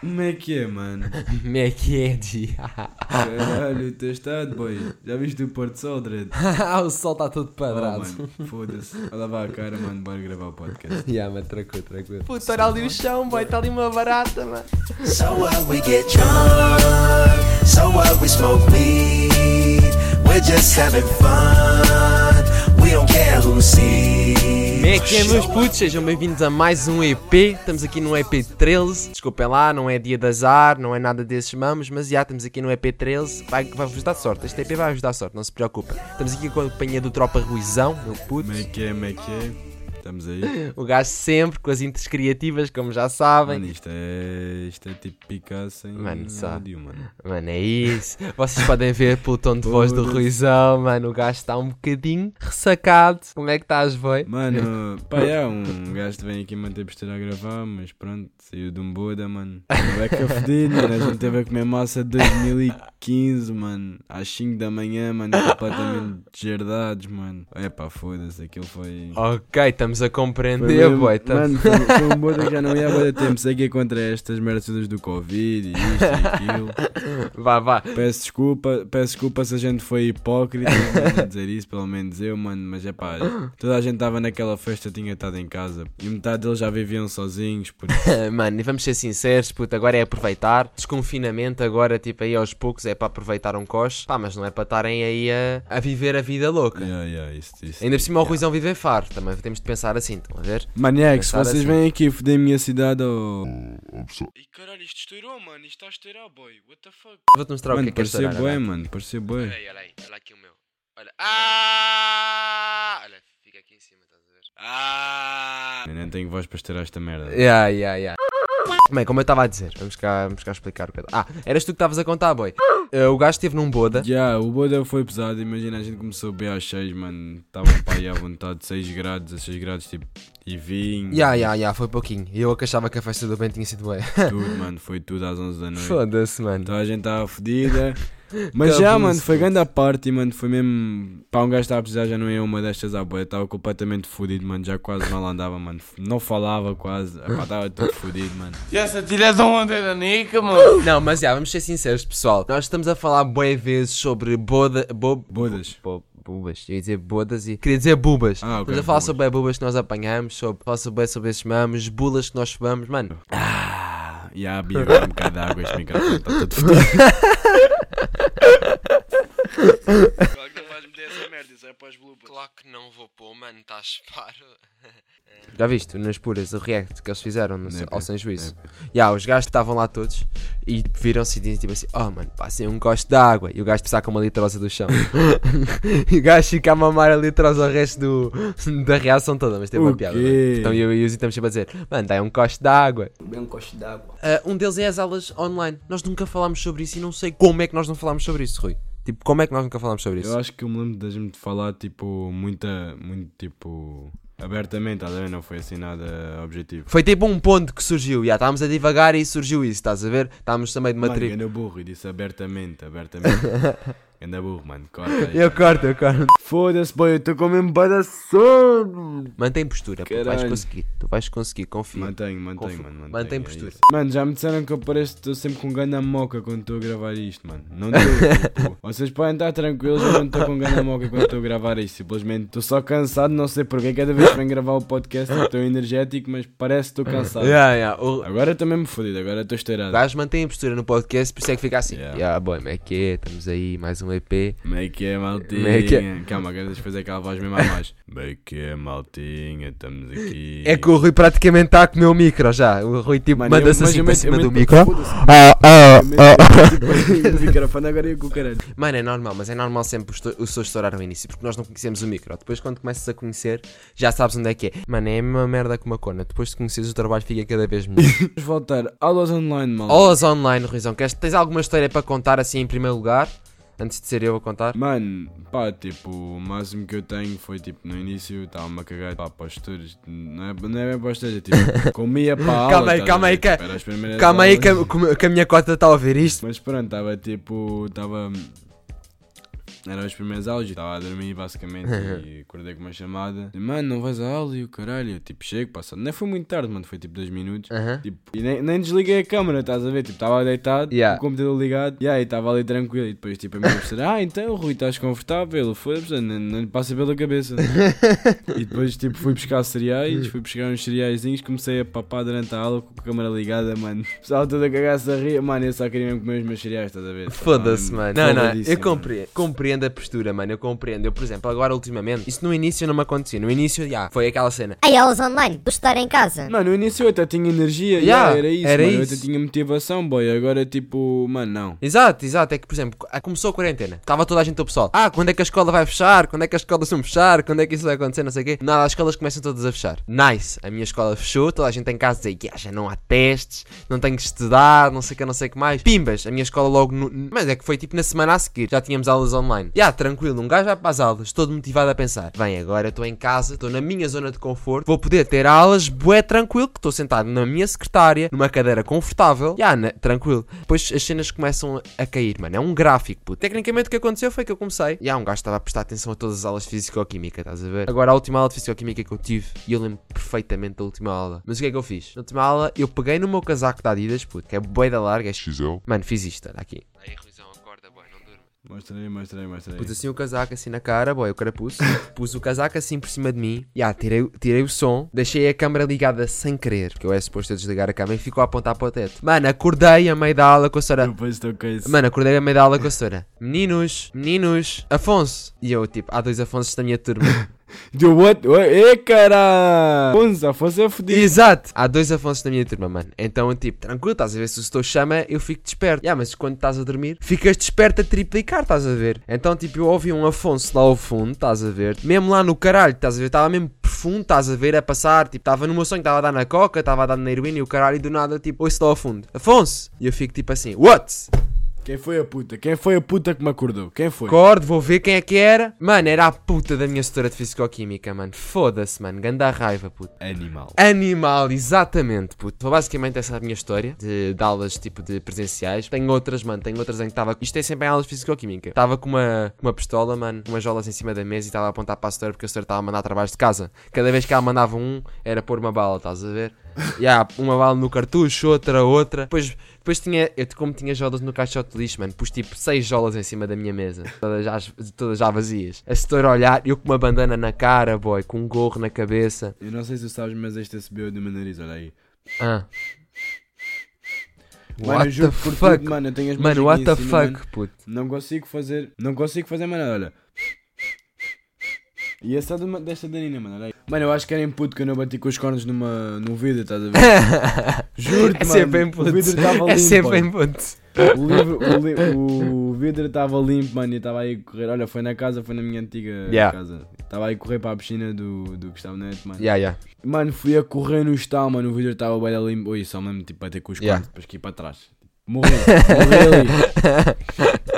Como é que é, mano? Como é que é, G? Caralho, o teu estado, boy. Já viste o Porto Sol, Dredd? o sol está todo Oh, padrado. mano, foda-se. Olha lá a cara, mano, bora gravar o podcast. Ya, mano, tranquilo, tranquilo. Puta, olha ali o chão, boy, está ali uma barata, mano. So what we get drunk, so what we smoke weed. We're just having fun. We don't care who sees. É que é, meus putos? Sejam bem-vindos a mais um EP. Estamos aqui no EP 13. Desculpem lá, não é dia de azar, não é nada desses mamos, mas já estamos aqui no EP 13. Vai- Vai-vos dar sorte. Este EP vai-vos dar sorte, não se preocupem. Estamos aqui com a companhia do Tropa Ruizão, meu puto. Como é que é, como é que é? Estamos aí. O gajo sempre com as intros criativas, como já sabem. Mano, isto é, isto é tipo Picasso em Mano, só. mano. Mano, é isso. Vocês podem ver pelo tom de voz do. Ruizão, mano. O gajo está um bocadinho ressacado. Como é que estás, boy? Mano, pá, é, um gajo vem aqui manter postura a gravar, mas pronto, saiu de um Buda, mano. Não é que eu fedido, mano. A gente teve a comer massa de 2015, mano. Às 5 da manhã, mano, completamente deserdados, mano. É pá, foda-se, aquilo foi. Ok, estamos a Foi compreender, mesmo- boy. Estamos- Mano, foi, foi um Buda que já não ia há tempo. Sei que é contra estas merdas todas do Covid e isto e aquilo. Vá, vá. Peço desculpa, peço desculpa se a gente foi hipócrita a dizer isso, pelo menos eu, mano, mas é pá, toda a gente estava naquela festa, tinha estado em casa e metade deles já viviam sozinhos, por isso. Mano, e vamos ser sinceros, puto, agora é aproveitar. Desconfinamento agora, tipo, aí aos poucos é para aproveitar um coche. Pá, mas não é para estarem aí a, a viver a vida louca. Yeah, yeah, isso, isso. Ainda por cima o Ruizão vive faro. Também temos de pensar assim, estão a ver? Pensar vocês assim. vêm aqui foder a minha cidade ou. E caralho, isto estourou, mano, isto está a estourar, boy, what the fuck? Vou-te mostrar o que Mano, é que é parecia estourar, bué, olha. mano, parecia bué. Olha aí, olha aí, olha aqui o meu. Olha. Ah! Olha, fica aqui em cima, estás a ver? Ah! Eu nem tenho voz para estourar esta merda. Yeah, yeah, yeah. Bem, como eu estava a dizer, vamos cá, vamos cá explicar o que Ah, eras tu que estavas a contar, boy. Eh, o gajo esteve num boda. Já, o Boda foi pesado, imagina, a gente começou bem às 6, mano, estavam para aí à vontade, 6 graus, a 6 graus, tipo, e vinho, Ya, ya, ya, foi pouquinho. E eu que achava que a festa do bem tinha sido bué. tudo, mano, foi tudo às 11 da noite. Foda-se, mano. Então a gente estava fodida. Mas já, mano, foi grande a parte, mano. Foi mesmo. Pá, um gajo estava a precisar, já não ia uma destas à boia. Estava completamente fodido, mano. Já quase mal andava, mano. Não falava quase. Estava tudo fodido, mano. E essa tira de onda da nica, mano? Não, mas já, vamos ser sinceros, pessoal. Nós estamos a falar bué vezes sobre boda. Bo, Bodas. bo, bubas. Eu ia dizer bodas e. Queria dizer bubas. Ah, ok, Estamos a falar bubas. sobre bué bubas que nós apanhamos, sobre, falar sobre, sobre esses mamos, bulas que nós fumamos, mano. Ah, e a Bia um bocado de água. Este microfone está todo fodido. Claro que não vais meter essa merda, isso é para os bloopers. Claro que não vou pôr, mano, estás paro. Já viste, nas puras, o react que eles fizeram no, ao sem juízo? Ya, os gajos estavam lá todos e viram-se e diziam tipo assim: Oh mano, passem um gosto de água. E o gajo com uma litrosa do chão. e o gajo fica a mamar a litrosa ao resto do, da reação toda, mas teve uma O piada. Então eu e o estamos sempre a dizer: Mano, dá um gosto de água. Bem um coche d'água. Ah, um deles é as aulas online. Nós nunca falámos sobre isso e não sei como é que nós não falámos sobre isso, Rui. Tipo, como é que nós nunca falámos sobre isso? Eu acho que eu me lembro da gente falar, tipo, muita. Muito, tipo. Abertamente, estás a ver? Não foi assim nada objetivo. Foi tipo um ponto que surgiu, já estávamos a divagar e surgiu isso, estás a ver? Estávamos também de Mano, matriz. anda burro e disse abertamente, abertamente. anda burro, mano, corta aí. Eu corto, eu corto. Foda-se, boy, eu estou com mesmo bada sono. Mantém postura, pô, vais Caralho. conseguir. Tu vais conseguir, confia. Mantenho, mantenho, Confio. mano. Mantenho, Mantém é postura. isso. Mano, já me disseram que eu pareço que estou sempre com gana moca quando estou a gravar isto, mano. Não estou. tipo, vocês podem estar tranquilos, eu não estou com gana moca quando estou a gravar isto. Simplesmente estou só cansado, não sei porquê. Cada vez que venho gravar o podcast eu estou energético, mas parece que estou cansado. Yeah, yeah. O Agora estou mesmo fodido, agora estou o esteirado. gajo mantém a postura no podcast, por isso é que fica assim. Yeah. Yeah, boy, como é que é? Estamos aí, mais um EP. Como é que é, maltinha? É que é? Calma, agora deixa eu fazer aquela voz mesmo a mais. Como é que é, maltinha? Estamos aqui. É que o Rui praticamente está a comer o micro já. O Rui tipo manda-se assim para cima do micro. Ah, ah, tipo, o microfone agora ia com o caralho. Mano, é normal, mas é normal sempre os seus estourar no início, porque nós não conhecemos o micro. Depois, quando começas a conhecer, já sabes onde é que é. Mano, é a mesma merda que uma cona. Depois de conheceres o trabalho, fica cada vez melhor. Vamos voltar. Aulas online, mal. Aulas online, Ruizão. Tens alguma história para contar assim em primeiro lugar? Antes de ser eu a contar? Mano, pá, tipo, o máximo que eu tenho foi tipo no início estava-me a cagar pá, para os estudos. Não é, não é bem para os estudos, é tipo, comia para a aula. Calma aí, a calma aí, que- Tipo, Calma aí que, que a minha cota está a ouvir isto. Mas pronto, estava tipo, estava. Era os primeiros aulas, eu estava a dormir basicamente e acordei com uma chamada. Mano, não vais à aula e o caralho. Eu, tipo, chego, passado. Nem foi muito tarde, mano, foi tipo dois minutos. Tipo, e nem, nem desliguei a câmera, estás a ver? Tipo, estava deitado, Yeah. com o computador ligado, e aí estava ali tranquilo. E depois, tipo, a minha professora, ah, então, Rui, estás confortável? Foda-se, não, não lhe passa pela cabeça. e depois, tipo, fui buscar cereais, fui buscar uns cereaizinhos, comecei a papar durante a aula com a câmera ligada, mano. O pessoal todo a cagar-se a rir, mano, eu só queria mesmo comer os meus cereais, estás a ver? Foda-se, mano. Não, não, eu compreendo, compreendo a postura, mano. Eu compreendo. Eu, por exemplo, agora ultimamente, isso no início não me acontecia. No início, já, foi aquela cena. Aí aulas online, do estar em casa. Mano, no início eu até tinha energia, Yeah, yeah, era isso, era mano, eu isso. até tinha motivação, boy, agora tipo, mano, não. Exato, exato. É que, por exemplo, começou a quarentena. Estava toda a gente, o pessoal. Ah, quando é que a escola vai fechar? Quando é que as escolas vão fechar? Quando é que isso vai acontecer? Não sei o quê. Nada, as escolas começam todas a fechar. Nice. A minha escola fechou. Toda a gente em casa dizer que ah, já não há testes. Não tenho que estudar. Não sei o que, não sei o que mais. Pimbas. A minha escola logo. No... Mas é que foi tipo na semana a seguir. Já tínhamos aulas online. Já, tranquilo. Um gajo vai para as aulas. Todo motivado a pensar. Bem, agora estou em casa. Estou na minha zona de conforto. Vou poder ter aulas bué tranquilo. Que estou sentado na minha secretária. Numa cadeira confortável. Já, na- tranquilo. Depois as cenas começam a cair, mano. É um gráfico, puto. Tecnicamente o que aconteceu foi que eu comecei. E há um gajo estava a prestar atenção a todas as aulas de Físico-Química, estás a ver? Agora a última aula de Físico-Química que eu tive, e eu lembro perfeitamente da última aula. Mas o que é que eu fiz? Na última aula, eu peguei no meu casaco da Adidas, puto, que é boi da larga. é XL. Mano, fiz isto, olha aqui. Aí, mostra aí. Pus assim o casaco assim na cara, boy, o carapuço. Pus o casaco assim por cima de mim. E ah, tirei, tirei o som. Deixei a câmera ligada sem querer. Porque eu é suposto eu desligar a câmera e ficou a apontar para o teto. Mano, acordei a meio da aula com a senhora. Depois estou com isso. Mano, acordei a meio da aula com a senhora. Meninos, meninos, Afonso. E eu, tipo, há dois Afonsos da minha turma. Deu what? Ê, cara! Afonso, Afonso é fodido. Exato! Há dois Afonsos da minha turma, mano. Então, tipo, tranquilo, estás a ver? Se o setor chama, eu fico desperto. Yeah, mas quando estás a dormir, ficas desperto a triplicar, estás a ver? Então, tipo, eu ouvi um Afonso lá ao fundo, estás a ver? Mesmo lá no caralho, estás a ver? Estava mesmo profundo, estás a ver? A passar, tipo, estava no meu sonho, estava a dar na coca, estava a dar na heroína e o caralho, e do nada, tipo, ouço lá ao fundo. Afonso! E eu fico tipo assim, what? Quem foi a puta? Quem foi a puta que me acordou? Quem foi? Acordo, vou ver quem é que era. Mano, era a puta da minha setora de Fisicoquímica, mano. Foda-se, mano. Ganda raiva, puto. Animal. Animal, exatamente, puto. Foi basicamente essa a minha história de, de aulas tipo de presenciais. Tenho outras, mano. Tenho outras em que estava. Isto é sempre em aulas de Fisicoquímica. Estava com uma, uma pistola, mano. Com umas jolas em cima da mesa e estava a apontar para a setora porque a setora estava a mandar trabalhos de casa. Cada vez que ela mandava um, era pôr uma bala, estás a ver? Há uma bala no cartucho, outra, outra. Depois, depois tinha, eu como tinha jolas no caixote de lixo, mano, pus tipo seis jolas em cima da minha mesa, todas já, todas já vazias. A setora a olhar, eu com uma bandana na cara, boy, com um gorro na cabeça. Eu não sei se tu sabes, mas este subiu do meu nariz, olha aí. Ah. Mano, What the por fuck? tudo, mano, eu tenho as Mano, what the fuck, mano. puto. Não consigo fazer, não consigo fazer nada, olha. E essa é uma- desta Danina, mano, olha aí. Mano, eu acho que era em puto que eu não bati com os cornos numa, num vidro, estás a ver? Juro-te, É mano. sempre em O vidro estava limpo. É sempre mano. em puto. O, livro, o, li- o vidro estava limpo, mano, e estava aí a correr. Olha, foi na casa, foi na minha antiga Yeah. casa. Estava aí a correr para a piscina do, do Gustavo Neto, mano. Yeah, yeah. Mano, fui a correr no estalo, mano, o vidro estava bem limpo. Oi, só mesmo tipo bater com os Yeah. cornos, depois que ir para trás. Morri, morri ali.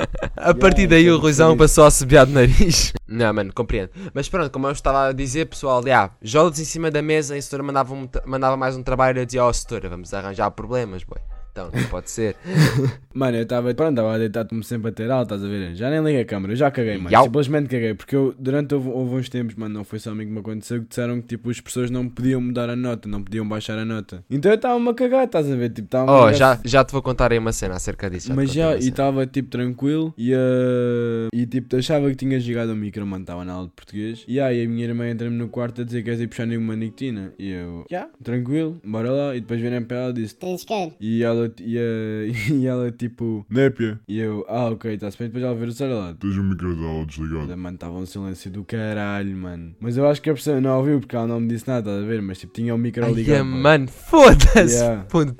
A partir daí é o Ruizão passou a subir de nariz. Não, mano, compreendo. Mas pronto, como eu estava a dizer, pessoal, já, jolas em cima da mesa, a setora mandava, um mandava mais um trabalho e eu dizia, ó setora, vamos arranjar problemas, boy. Então, não pode ser. Mano, eu estava, pronto, estava deitado como sempre a ter alta, estás a ver? Já nem liguei a câmera, eu já caguei, mano. Yau. Simplesmente caguei, porque eu, durante houve, houve uns tempos, mano, não foi só a mim que me aconteceu, que disseram que tipo, as pessoas não podiam mudar a nota, não podiam baixar a nota. Então eu estava-me a cagar, estás a ver? Tipo, estava Oh, já, já te vou contar aí uma cena acerca disso. já Mas já, e estava tipo tranquilo e, eh, e tipo achava que tinha jogado o micro, mano, estava na aula de português. E aí a minha irmã entra-me no quarto a dizer que queres ir puxar nenhuma nicotina. E eu, já, tranquilo, bora lá. E depois vem para ela e disse, Tens que e ela, e, eh, e ela tipo, népia. E eu, ah ok, está-se bem, depois ela ver o celular. Tens o micro da aula desligado. Mano, estava um silêncio do caralho, mano. Mas eu acho que a pessoa não ouviu porque ela não me disse nada, estás a ver? Mas tipo, tinha o micro Ai, ligado. é, boy. mano, foda-se, Yeah. puto.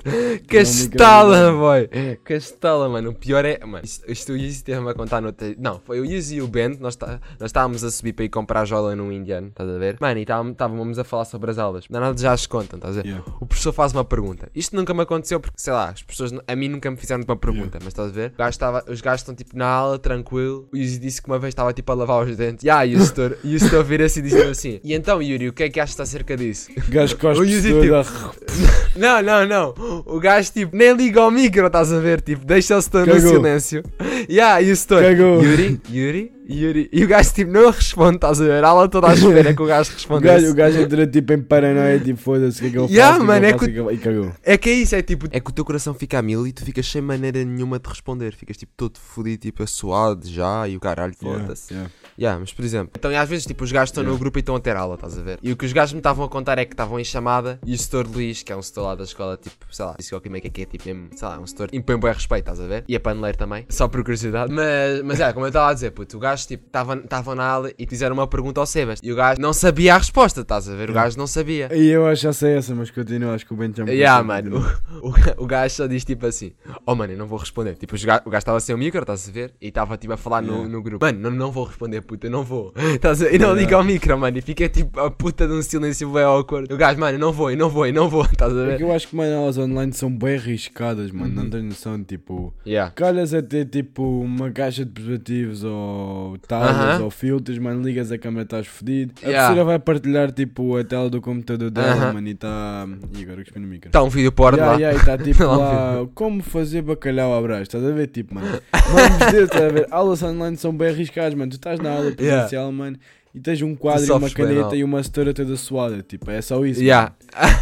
Castala, boy. Castala, mano. O pior é. Mano, isto, isto o Yuzi teve-me a contar no outro. Não, foi o Yuzi e o Bento. Nós, tá, nós estávamos a subir para ir comprar jola num indiano, estás a ver? Mano, e estávamos- a falar sobre as aulas. Não, nada já se contam, estás a ver? Yeah. O professor faz uma pergunta. Isto nunca me aconteceu porque, sei lá, as pessoas a mim nunca me fizeram uma pergunta, mas estás a ver? O gajo estava- os gajos estão tipo na aula, tranquilo. O Yuzi disse que uma vez estava tipo a lavar os dentes. Yeah, e o setor, e o setor vira-se e diz assim: E então, Yuri, o que é que achas acerca disso? Gajo O cospe Yuzi, toda. Não, não, não. O gajo tipo nem liga ao micro, estás a ver? Tipo, deixa o setor no silêncio. Yeah, e o setor. Cagou. Yuri, Yuri, Yuri. E o gajo tipo não responde, estás a ver? A aula toda à espera que o gajo O respondesse. gajo, o gajo entra tipo em paranoia, tipo, foda-se, o que é que eu faço? Yeah, o que é mano, que é que- o é que eu- E cagou. É que é isso, é tipo. É que o teu coração fica a mil e tu ficas sem maneira nenhuma de responder. Ficas tipo todo fodido, tipo assoado já e o caralho Yeah, foda-se. yeah. Yeah, mas por exemplo, então e às vezes tipo os gajos estão no Yeah. grupo e estão a ter aula, estás a ver? E o que os gajos me estavam a contar é que estavam em chamada e o setor Luís, que é um setor lá da escola, tipo, sei lá, disse que é que é tipo mesmo, sei lá, um setor impõe bem respeito, estás a ver? E a paneleiro também, só por curiosidade. Mas, mas é, como eu estava a dizer, puto, o gajo tipo, estavam na aula e fizeram uma pergunta ao Sebas e o gajo não sabia a resposta, estás a ver? O gajo não sabia. E eu acho que já sei essa, mas continua, acho que o Ben já me Yeah, mano, o, o, o gajo só diz tipo assim: Oh, mano, eu não vou responder. Tipo, o gajo estava sem o micro, estás a ver? E estava tipo a falar no, Yeah. no grupo: Mano, não, não vou responder, puta, eu não vou. Estás a ver? E não liga ao micro, mano. E fica tipo a puta de um silêncio bem awkward. O gajo, mano, eu não vou, eu não vou, eu não vou. Estás a É ver? que eu acho que, mano, aulas online são bem arriscadas, mano. Uhum. Não tens noção, tipo... Yeah. Calhas a ter, tipo, uma caixa de preservativos ou talhas Aham. ou filtros, mano, ligas a câmera, estás fedido. A Yeah. professora vai partilhar, tipo, a tela do computador dela, Aham. mano, e está... E agora que no micro. Está um vídeo porno Yeah, lá. yeah, e está tipo Lá um lá, como fazer bacalhau à brás, estás a ver, tipo, mano, vamos dizer, estás a ver, aulas online são bem arriscadas, mano, tu estás na aula presencial, mano, e tens um quadro e uma bem caneta mal. e uma setora toda suada, tipo, é só isso, Yeah.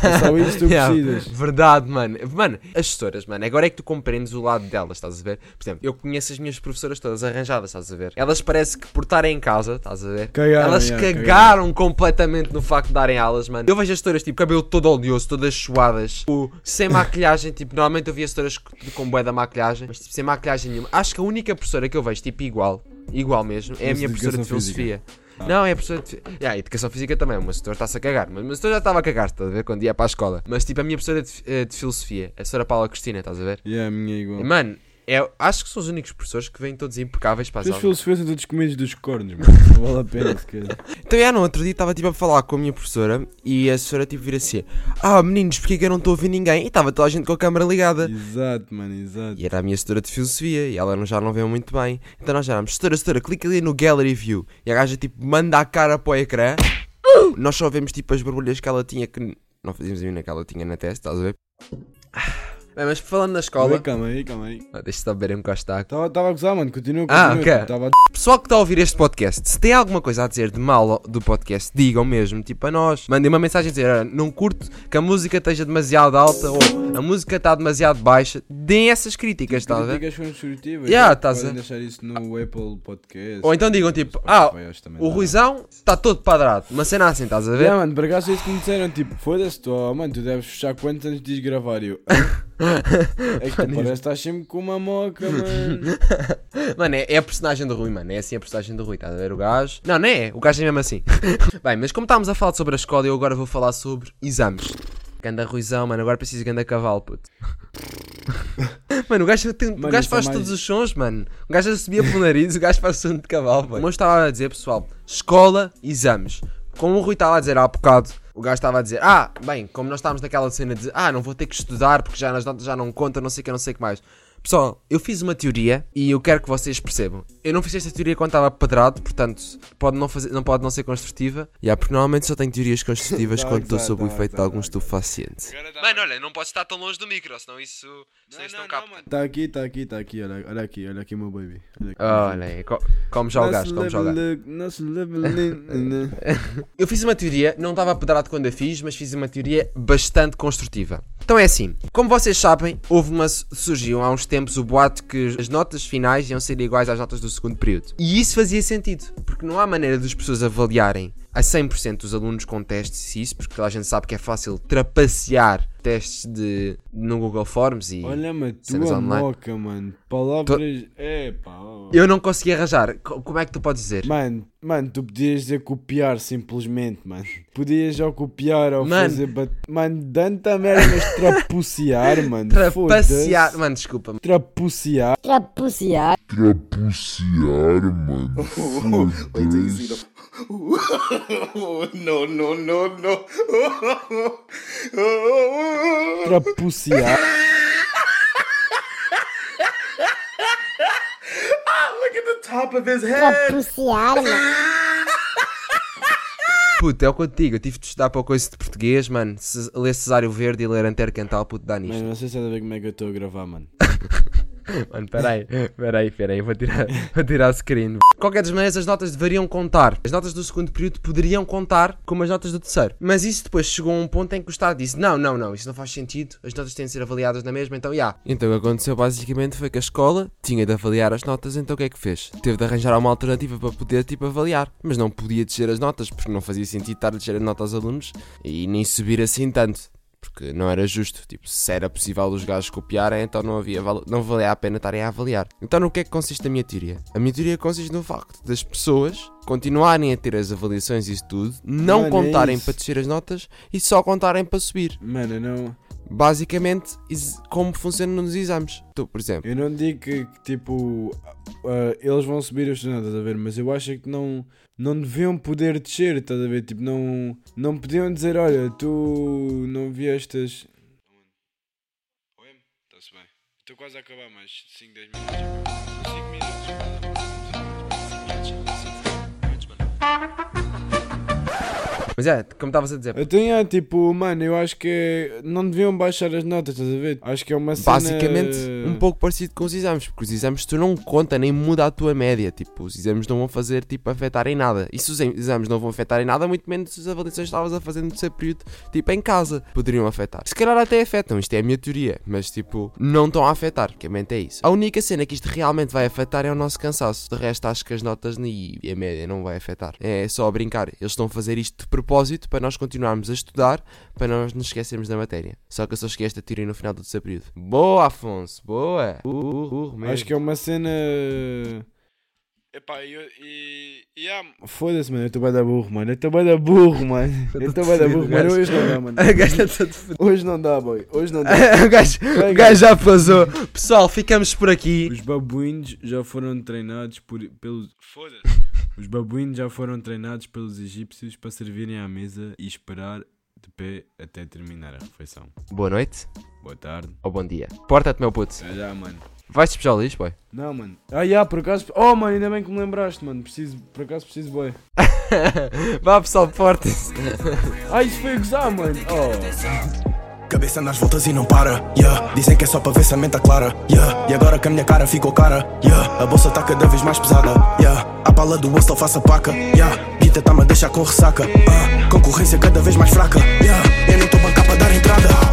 é só isso que tu Yeah. precisas. Verdade, mano. Mano, as gestoras, mano, agora é que tu compreendes o lado delas, estás a ver? Por exemplo, eu conheço as minhas professoras todas arranjadas, estás a ver? Elas parece que por estarem em casa, estás a ver? Cagaram, Elas yeah, cagaram completamente no facto de darem aulas, mano. Eu vejo as gestoras, tipo, cabelo todo oleoso, todas suadas, tipo, sem maquilhagem, tipo, normalmente eu vi as gestoras com- bué da maquilhagem, mas tipo, sem maquilhagem nenhuma. Acho que a única professora que eu vejo, tipo, igual, igual mesmo, é a minha professora de educação física. Não, é a professora de. Yeah, educação física também, uma setor está-se a cagar. Mas uma setor já estava a cagar, estás a ver? Quando ia para a escola. Mas tipo, a minha professora de, eh, de filosofia, a senhora Paula Cristina, estás a ver? Yeah, a minha é igual. Mano, é, acho que são os únicos professores que vêm todos impecáveis para as Os aulas. filosofias são todos comidos dos cornos, mano, não vale a pena sequer. Então, é, no outro dia estava tipo a falar com a minha professora e a professora tipo vira assim: Ah, meninos, porque é que eu não estou a ouvir ninguém? E estava toda a gente com a câmera ligada. Exato, mano, exato. E era a minha setora de filosofia e ela não- já não vê muito bem. Então nós já éramos, setora, setora, clica ali no Gallery View. E a gaja tipo manda a cara para o ecrã. Nós só vemos tipo as borbulhas que ela tinha que não fazíamos a mínima que ela tinha na testa, estás a ver? Bem, mas falando na escola. Oi, calma aí, calma aí. Ah, Deixa-te beber um costaco. Estava tava a gozar, mano, continua, Ah, continua. ok. Tava Pessoal que está a ouvir este podcast, se tem alguma coisa a dizer de mal do podcast, digam mesmo, tipo a nós. Mandem uma mensagem a dizer: "Olha, não curto que a música esteja demasiado alta ou a música está demasiado baixa. Deem essas críticas, estás a ver? Críticas construtivas. Yeah, tá? estás Podem a- deixar isso no Apple Podcast. Ou então digam tipo: Ah, o. Ruizão está todo padrado. Uma cena assim, estás a ver? Yeah, mano, por acaso é isso que me disseram, tipo, foda-se, tu, oh, mano, tu deves fechar quantos antes de gravar? Eu, é que tu parece que estás sempre com uma moca, mano. Mano, é, é a personagem do Rui, mano. É assim a personagem do Rui, estás a ver? O gajo. Não, não é. O gajo é mesmo assim. Bem, mas como estávamos a falar sobre a escola, eu agora vou falar sobre exames. Ganda Ruizão, mano. Agora preciso de ganda cavalo, puto. Mano, o gajo, tem, o Mano, gajo isso é faz mais- todos os sons, mano. O gajo subia pelo nariz, o gajo faz som de cavalo, mano. Como eu estava a dizer, pessoal, escola, exames. Como o Rui estava a dizer há bocado, o gajo estava a dizer, ah, bem, como nós estávamos naquela cena de, ah, não vou ter que estudar porque já nas notas já não conta, não sei o que, não sei o que mais. Pessoal, eu fiz uma teoria e eu quero que vocês percebam. Eu não fiz esta teoria quando estava pedrado, portanto, pode não, fazer, não pode não ser construtiva. Yeah, porque normalmente só tenho teorias construtivas quando estou sob o efeito de algum estupefaciente. Mano, olha, não pode estar tão longe do micro, senão isso, senão isso não, capta. Tá aqui, tá aqui, tá aqui, olha, olha aqui, olha aqui o meu baby. Olha aqui. Olha aí, co- come já o gajo, come já o gajo. Level, Eu fiz uma teoria, não estava pedrado quando a fiz, mas fiz uma teoria bastante construtiva. Então é assim, como vocês sabem, houve uma surgiu há uns tempos o boato que as notas finais iam ser iguais às notas do segundo período. E isso fazia sentido, porque não há maneira das pessoas avaliarem a 100% dos alunos com testes isso, porque a gente sabe que é fácil trapacear testes de, no Google Forms e Olha-me a Cenas tua online. moca, mano. Palavras. É pá. eu não consegui arranjar. Co- Como é que tu podes dizer? Mano, mano, tu podias dizer copiar simplesmente, mano. Podias ou copiar ou Mano. fazer. Bat... Mano, tanta merda, mas trapuciar, mano. Trapacear. Foda-se. Mano, desculpa. Trapuciar. Trapuciar. no, no, no, no. Trapuciar. Look at the top of his head. Trapuciar, mano. Puto, é o que eu te digo. Eu tive de estudar para o coisa de português, mano. Se, ler Cesário Verde e ler Antero Cantal, puto, dá nisto. Mano, não sei se é a ver como é que eu estou a gravar, mano. Mano, peraí, peraí, peraí, vou tirar, vou tirar screen. De qualquer das maneiras, as notas deveriam contar. As notas do segundo período poderiam contar como as notas do terceiro. Mas isso depois chegou a um ponto em que o Estado disse: não, não, não, isso não faz sentido, as notas têm de ser avaliadas na mesma, então já. Então o que aconteceu basicamente foi que a escola tinha de avaliar as notas, então o que é que fez? Teve de arranjar uma alternativa para poder, tipo, avaliar. Mas não podia descer as notas, porque não fazia sentido estar a descer a nota aos alunos e nem subir assim tanto porque não era justo. Tipo, se era possível os gajos copiarem, então não, havia, não valia a pena estarem a avaliar. Então, no que é que consiste a minha teoria? A minha teoria consiste no facto das pessoas continuarem a ter as avaliações e isso tudo, não Mano, é contarem isso. para descer as notas e só contarem para subir. Mano, eu não. Basicamente, como funciona nos exames. Tu, por exemplo, Eu não digo que, que, tipo. ah, eles vão subir as suas notas, a ver? Mas eu acho que não. Não deviam poder descer, estás a ver? Tipo, não. Não podiam dizer, olha, tu não viestes. Oi, está-se bem. Estou quase a acabar, mais 5, 10 minutos. 5 minutos. Mas é, como estavas a dizer, Então, é, tipo, mano, eu acho que não deviam baixar as notas, estás a ver? Acho que é uma cena... basicamente um pouco parecido com os exames, porque os exames tu não conta nem muda a tua média, tipo, os exames não vão fazer tipo afetar em nada. E se os exames não vão afetar em nada, muito menos se as avaliações que estavas a fazer no terceiro período, tipo em casa, poderiam afetar. Se calhar até afetam, isto é a minha teoria, mas tipo, não estão a afetar, basicamente é isso. A única cena que isto realmente vai afetar é o nosso cansaço. De resto, acho que as notas e a média não vai afetar. É só a brincar. Eles estão a fazer isto de propósito para nós continuarmos a estudar, para nós nos esquecermos da matéria. Só que eu só cheguei a esta teoria no final do terceiro período. Boa, Afonso, boa. Uh, uh, uh. Acho que é uma cena... Epá, eu, e... e Foda-se, mano, eu estou bem da burro, mano. Eu estou bem da burro, mano. Eu estou bem da burro, mano. Hoje não dá, mano. Fodido. Hoje não dá, boy. Hoje não dá. O gajo, o gajo já passou. Pessoal, ficamos por aqui. Os babuínos já foram treinados por, pelos. Foda-se! Os babuínos já foram treinados pelos egípcios para servirem à mesa e esperar de pé até terminar a refeição. Boa noite Boa tarde. ou bom dia. Porta-te, meu puto. Já, já, mano. Vais despejar o lixo, boy? Não, mano. Ah, já, por acaso. Oh, mano, ainda bem que me lembraste, mano. Preciso, por acaso preciso, boy. Vá, pessoal, porta-se. Ah, isso foi gozar, mano. Oh. Cabeça nas voltas e não para, yeah. Dizem que é só para ver se a mente tá clara, yeah. E agora que a minha cara ficou cara, yeah. A bolsa tá cada vez mais pesada, yeah. A pala do bolso faça paca, yeah. Guita tá-me a deixar com ressaca, ah. Concorrência cada vez mais fraca, yeah. Eu nem tô bancar para dar entrada.